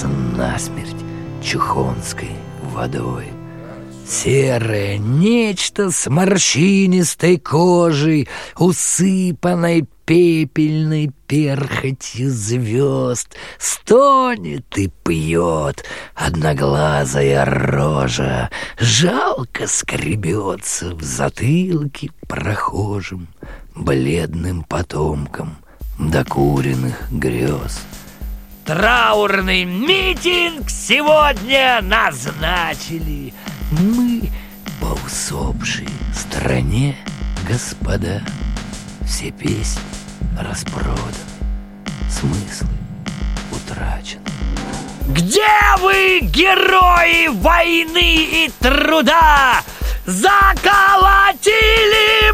Режется насмерть чухонской водой. Серое нечто с морщинистой кожей, Усыпанной пепельной перхотью звезд, Стонет и пьет одноглазая рожа, Жалко скребется в затылке прохожим, Бледным потомкам докуренных грез. Траурный митинг сегодня назначили Мы по усопшей стране, господа. Все песни распроданы, смыслы утрачены. Где вы, герои войны и труда? Заколотили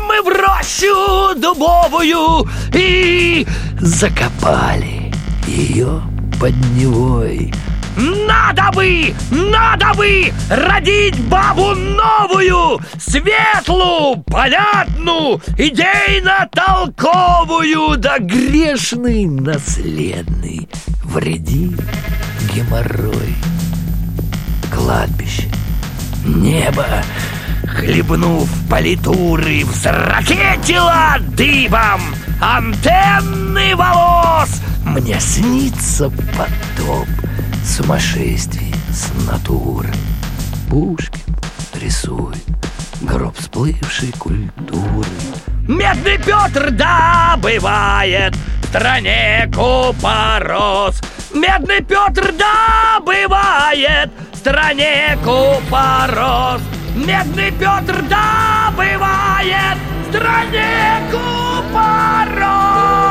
мы в рощу дубовую И закопали ее под Невой. Надо бы, надо бы родить бабу новую, светлую, понятную, идейно-толковую, да грешный, наследный, вреди геморрой. Кладбище, небо, хлебнув политуры, взракетило дыбом антенны волос. Мне снится потоп сумасшествий с натуры. Пушкин рисует гроб сплывшей культуры. Медный Петр добывает в стране купорос. Медный Петр добывает в стране купорос. Медный Петр добывает в стране купорос.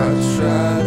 I tried.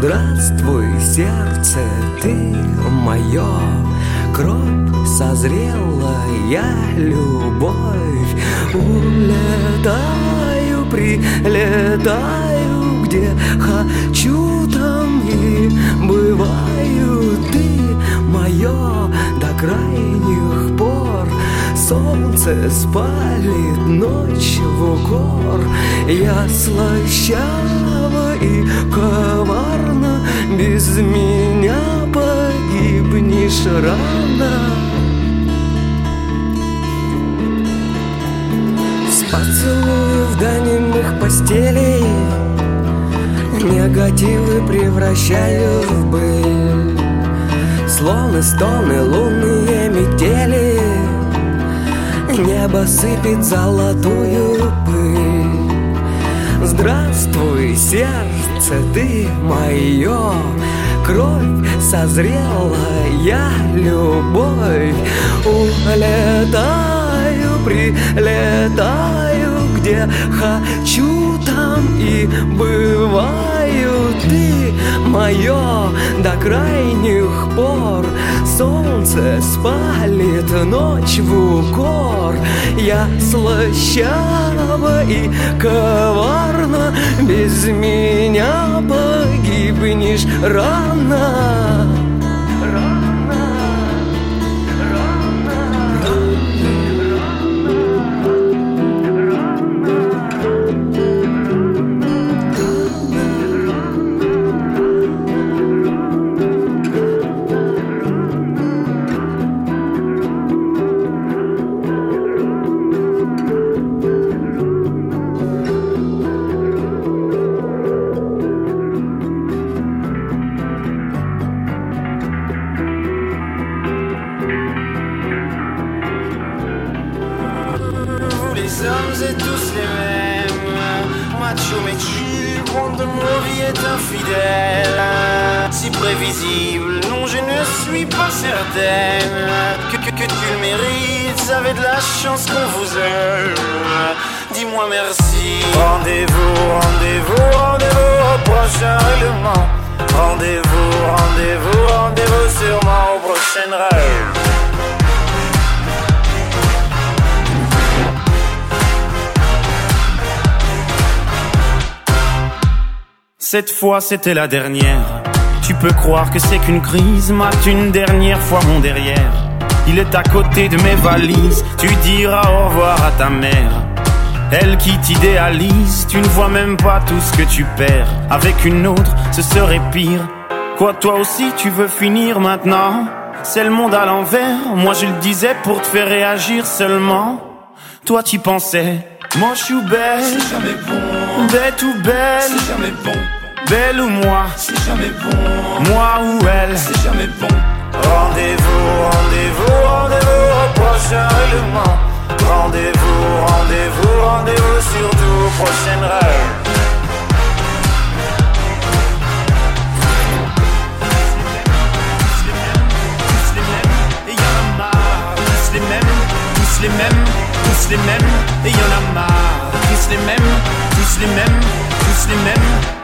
Здравствуй, сердце, ты мое Кровь созрела, я любовь. Улетаю, прилетаю Где хочу, там и бываю. Ты мое до крайних пор. Солнце спалит ночь в укор. Я слащава и коварна Без меня погибнешь рано. С поцелуев до немых постелей Негативы превращаю в быль. Слоны, стоны, лунные метели Небо сыпет золотую пыль. Здравствуй, сердце, ты мое Кровь созрела, я любовь. Улетаю, прилетаю Где хочу, там и бываю. Ты мое до крайних пор Солнце спалит ночь в укор. Я слащава и коварна Без меня погибнешь рано Cette fois c'était la dernière. Tu peux croire que c'est qu'une crise, mate une dernière fois mon derrière. Il est à côté de mes valises, tu diras au revoir à ta mère. Elle qui t'idéalise, tu ne vois même pas tout ce que tu perds. Avec une autre, ce serait pire. Quoi, toi aussi tu veux finir maintenant? C'est le monde à l'envers, moi je le disais pour te faire réagir seulement. Toi tu pensais, moche ou belle, C'est jamais bon, bête ou belle, c'est jamais bon, belle ou moi, c'est jamais bon, moi ou elle. c'est jamais bon. Rendez-vous, rendez-vous, rendez-vous au prochain règlement. Rendez-vous, rendez-vous, rendez-vous surtout au prochain rêve. Tous les mêmes, tous les mêmes, et y en a marre. Tous les mêmes, tous les mêmes, tous les mêmes.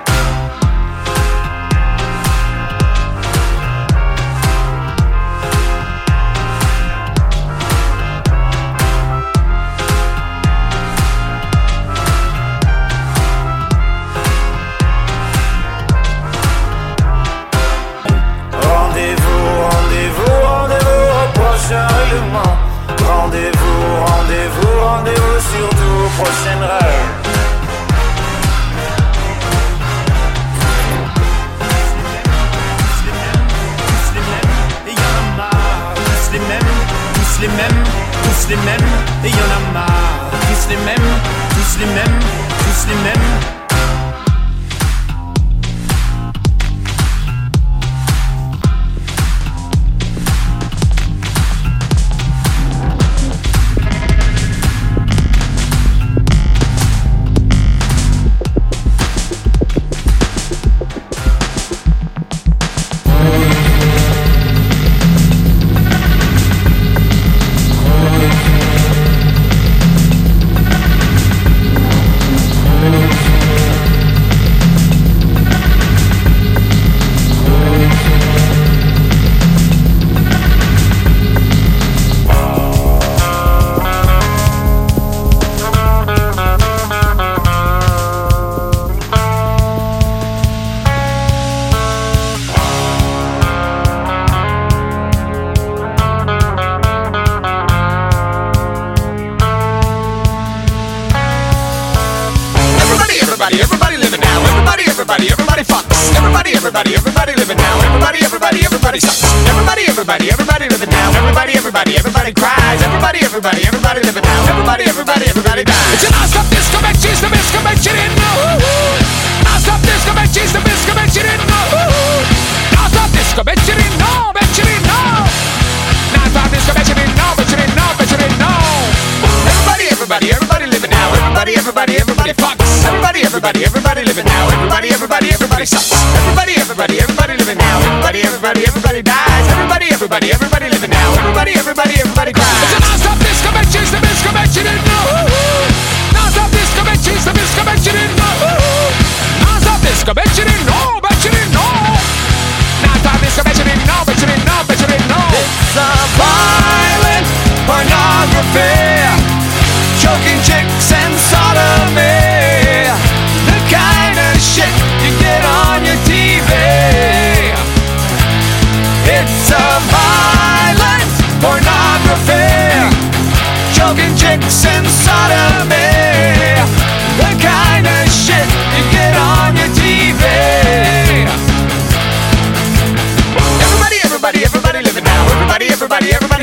everybody, everybody dies. Everybody, everybody, everybody living now. Everybody, everybody, everybody cries. It's a non-stop disco bitches, the disco in the Non-stop disco bitches, the disco in the Non-stop disco bitches in no, bitches in no. Non-stop disco bitches in no, bitches in no, bitches in no. It's a violent pornography, choking chicks and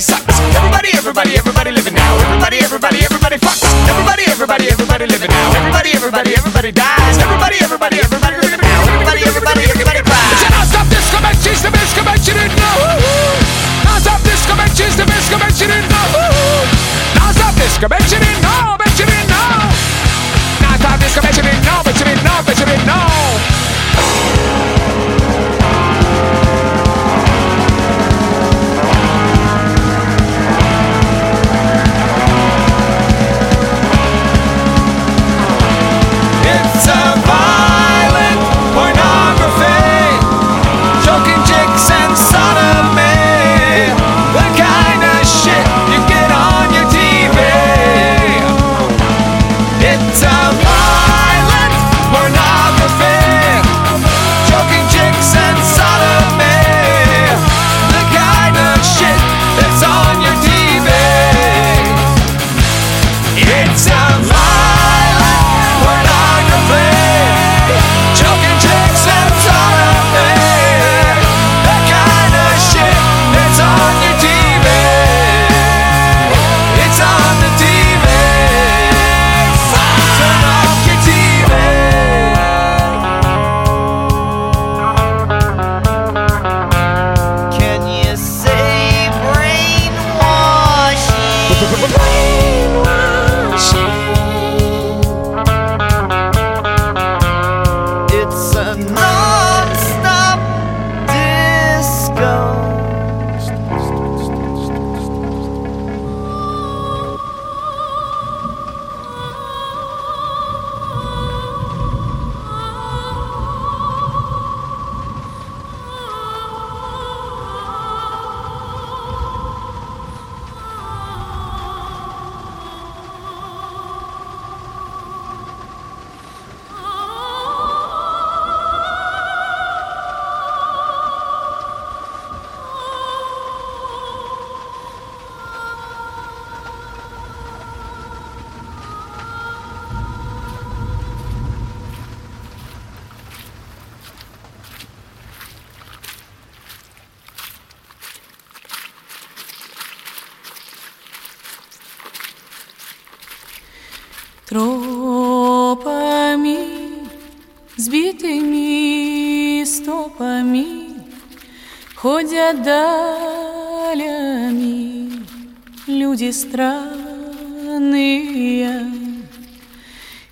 everybody sucks. Everybody, everybody, everybody living now. Everybody, everybody, everybody fucks. Everybody, everybody, everybody living now. Everybody, everybody, everybody dies. Everybody, everybody, everybody living now. Everybody, everybody, everybody cries. Now stop this Comanches, the best Comanche in now. Now stop this Comanches, the best Comanche in now. Now stop this Comanche in now.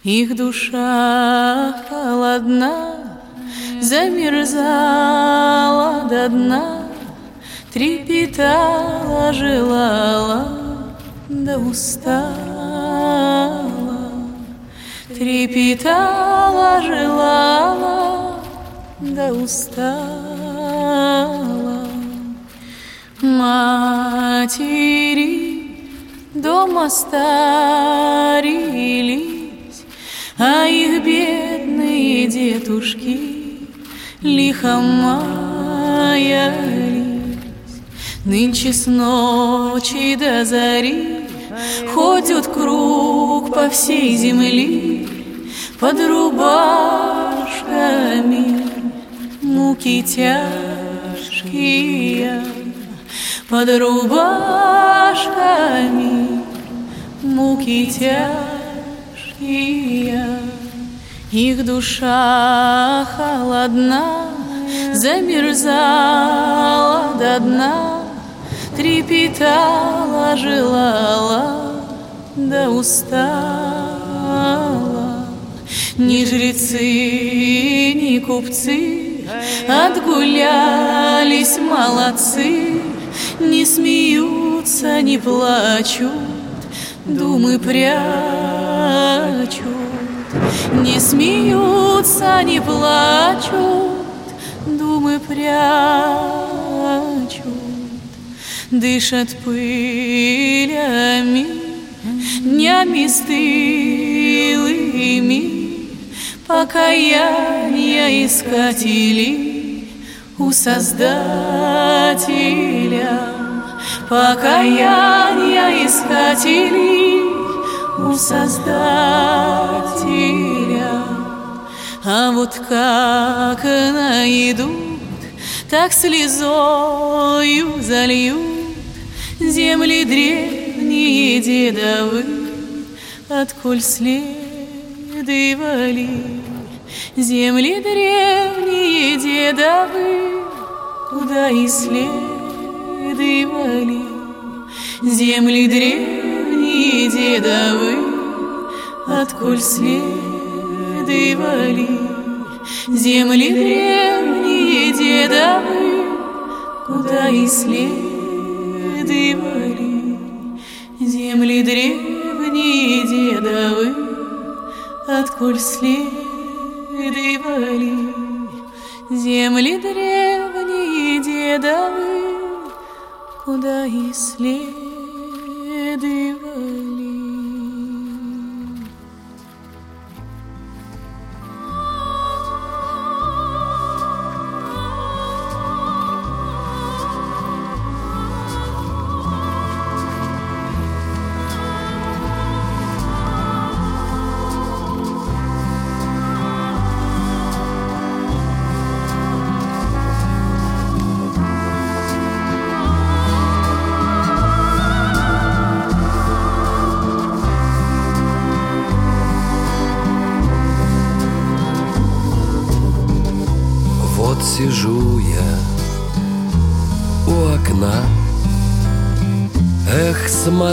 Их душа холодна, замерзала до дна Трепетала, желала, да устала Трепетала, желала, да устала. Матери дома старились, А их бедные детушки лихо маялись. Нынче с ночи до зари Ходят круг по всей земле Под рубашками муки тяжкие под рубашками, муки тяжкие. Их душа холодна, замерзала до дна, трепетала, желала, да устала. Ни жрецы, ни купцы Отгулялись молодцы. Не смеются, не плачут Думы прячут Не смеются, не плачут Думы прячут Дышат пылями Днями стылыми покаяния искатели у Создателя. Покаяния искатели у Создателя. А вот как найдут, так слезою зальют земли древние дедовы, отколь следовали Земли древние дедовы, Куда исследовали Земли древние дедовы, Отколь следовали Земли древние дедовы, Куда исследовали Земли древние дедовы, Отколь следовали следовали Земли древние дедовы, Куда и следовали. divine.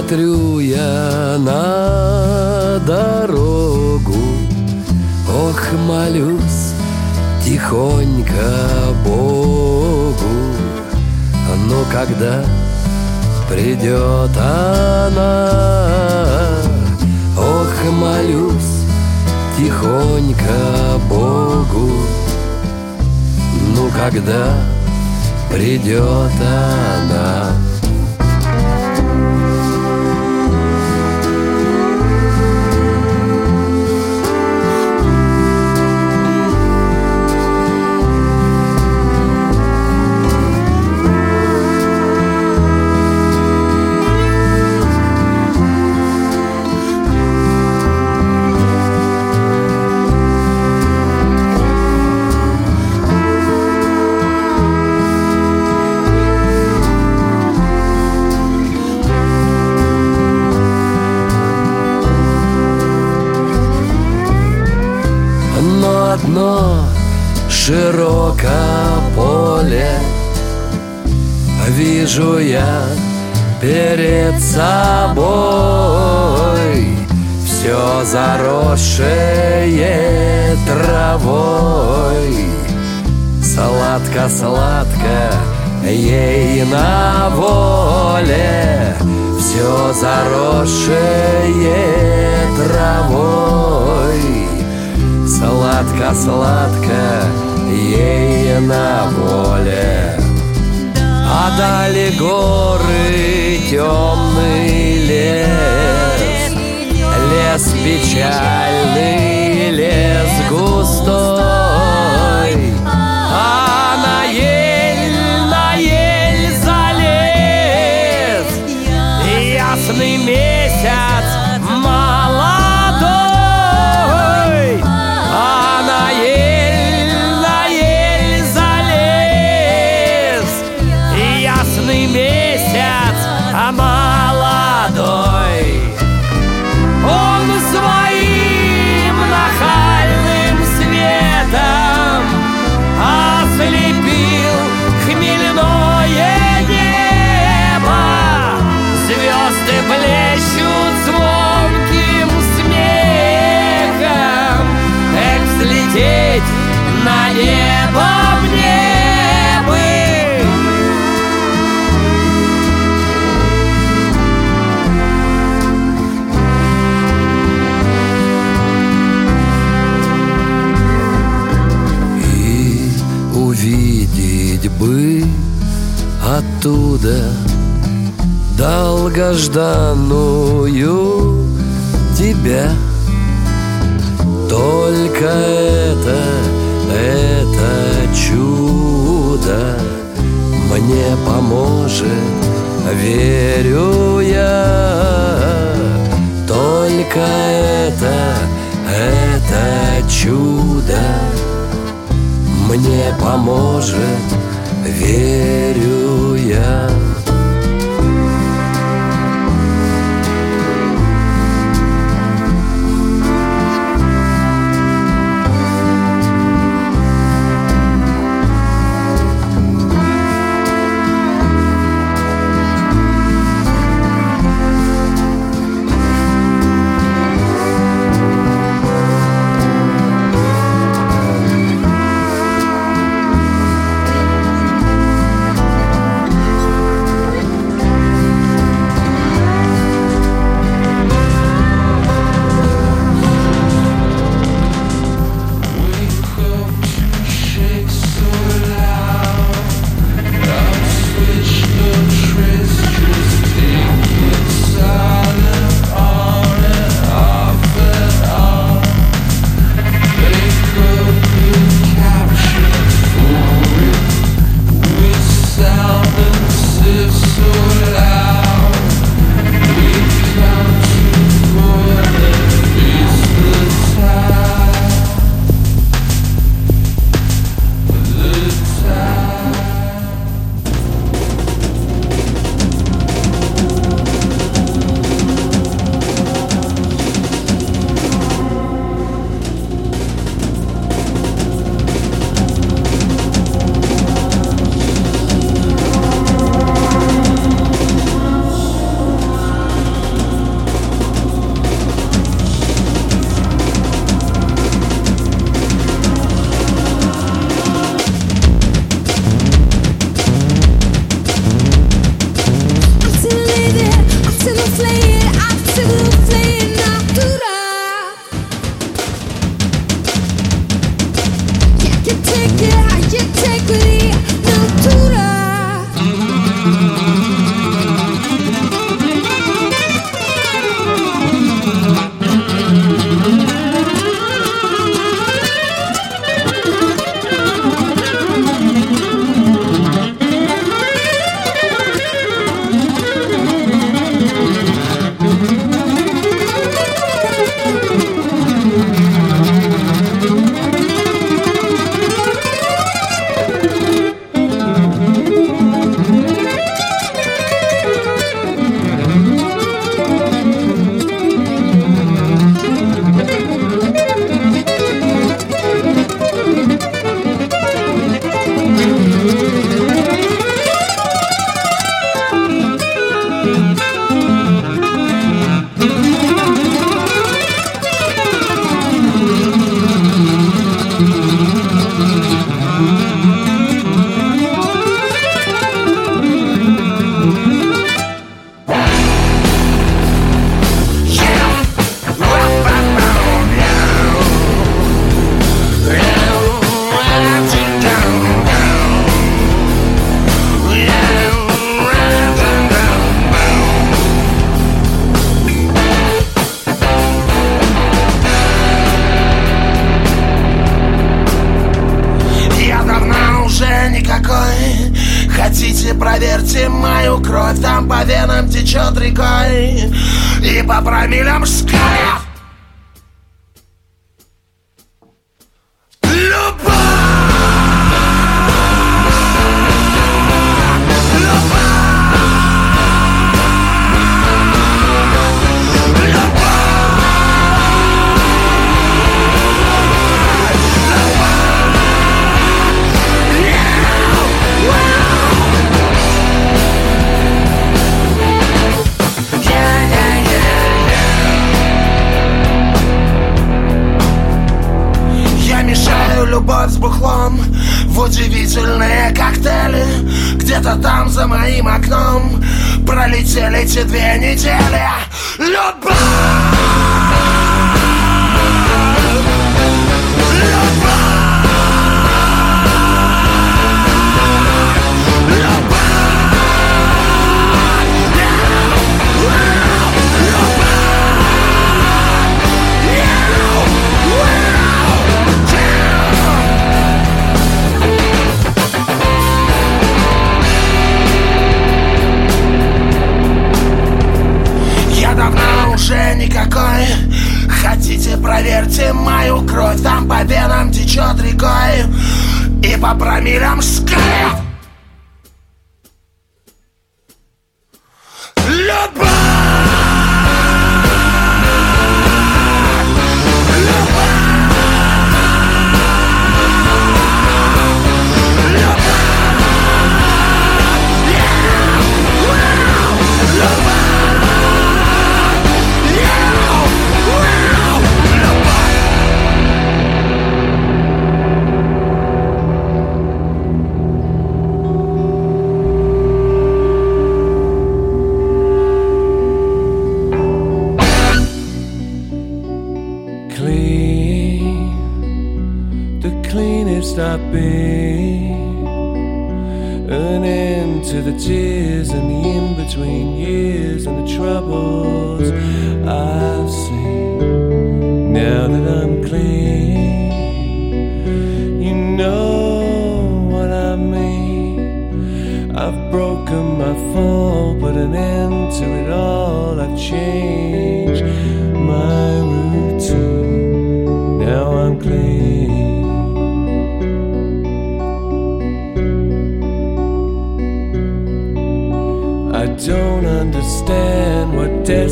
Смотрю я на дорогу. Ох, молюсь тихонько Богу. Но когда придет она Ох, молюсь тихонько Богу. Ну когда придет она Вижу я перед собой Все заросшее травой. Сладко-сладко ей на воле Все заросшее травой. Сладко-сладко ей на воле А дали горы темный лес. Лес печальный, лес густой dano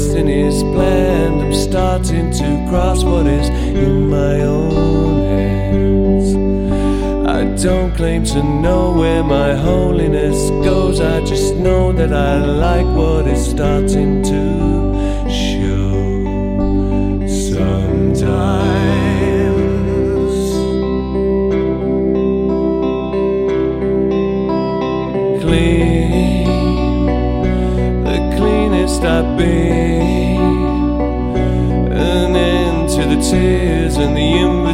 destiny's planned. I'm starting to grasp what is in my own hands. I don't claim to know where my holiness goes. I just know that I like what is starting to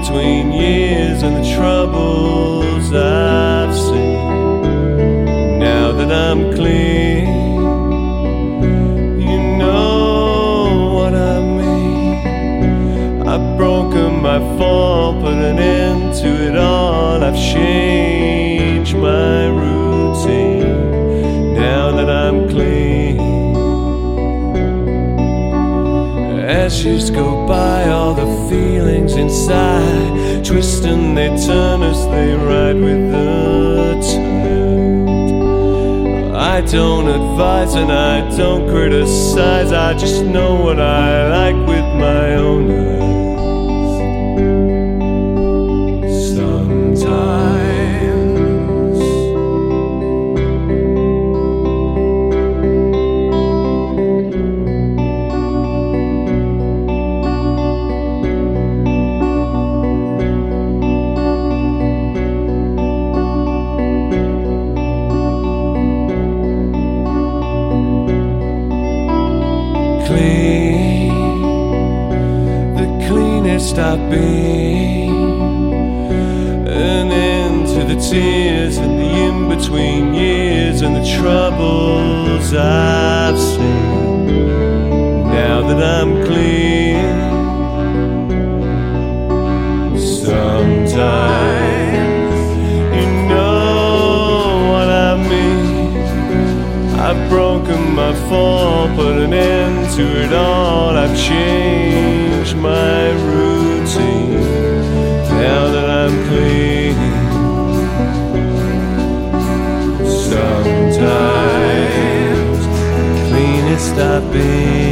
between years and the troubles I've seen. Now that I'm clean, you know what I mean. I've broken my fall, put an end to it all. I've changed my routine. As years go by, all the feelings inside twist and they turn as they ride with the tide. I don't advise and I don't criticize, I just know what I like with my own eyes. I've. An end to the tears and the in between years and the troubles I've seen. Now that I'm clean, sometimes you know what I mean. I've broken my fall, put an end to it all. I've changed Sometimes clean it's stop being.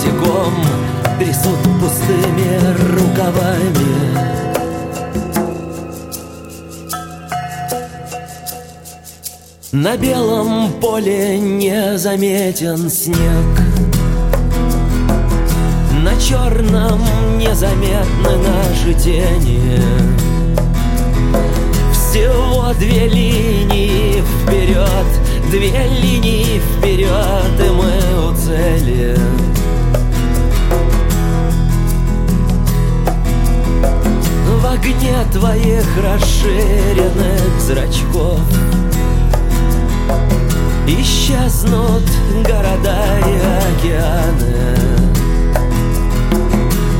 Босиком, трясут пустыми рукавами. На белом поле незаметен снег. На черном незаметны наши тени. Всего две линии вперед Две линии вперед, и мы у цели огне твоих расширенных зрачков. Исчезнут города и океаны.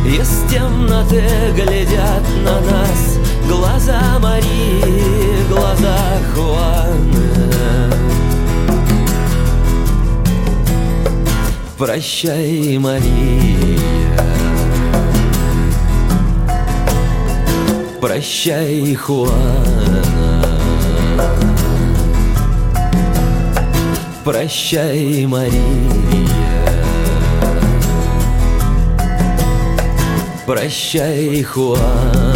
Из темноты глядят на нас Глаза Марии, глаза Хуаны. Прощай, Мария Прощай, Хуана Прощай, Мария. Прощай, Хуана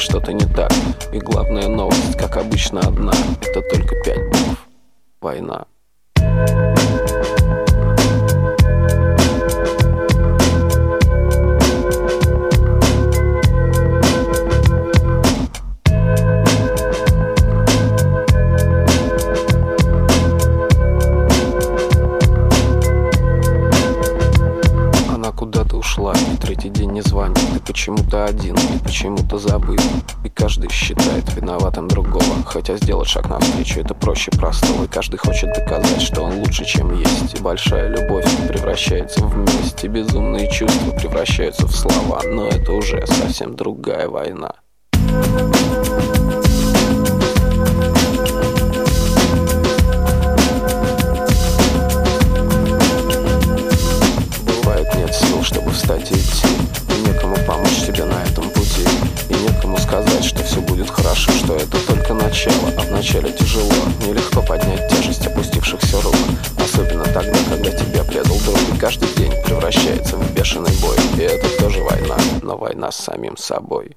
что-то не так. И главная новость, как обычно, одна. Это только сделать шаг навстречу это проще простого. И каждый хочет доказать, что он лучше, чем есть. И большая любовь превращается в месть И безумные чувства превращаются в слова. Но это уже совсем другая война. Бывает нет сил, чтобы встать и идти. И некому помочь тебе на этом пути. И некому сказать, что все будет хорошо Что это только начало, а вначале тяжело. Нелегко поднять тяжесть опустившихся рук. Особенно тогда, когда тебя предал друг И каждый день превращается в бешеный бой. И это тоже война, но война с самим собой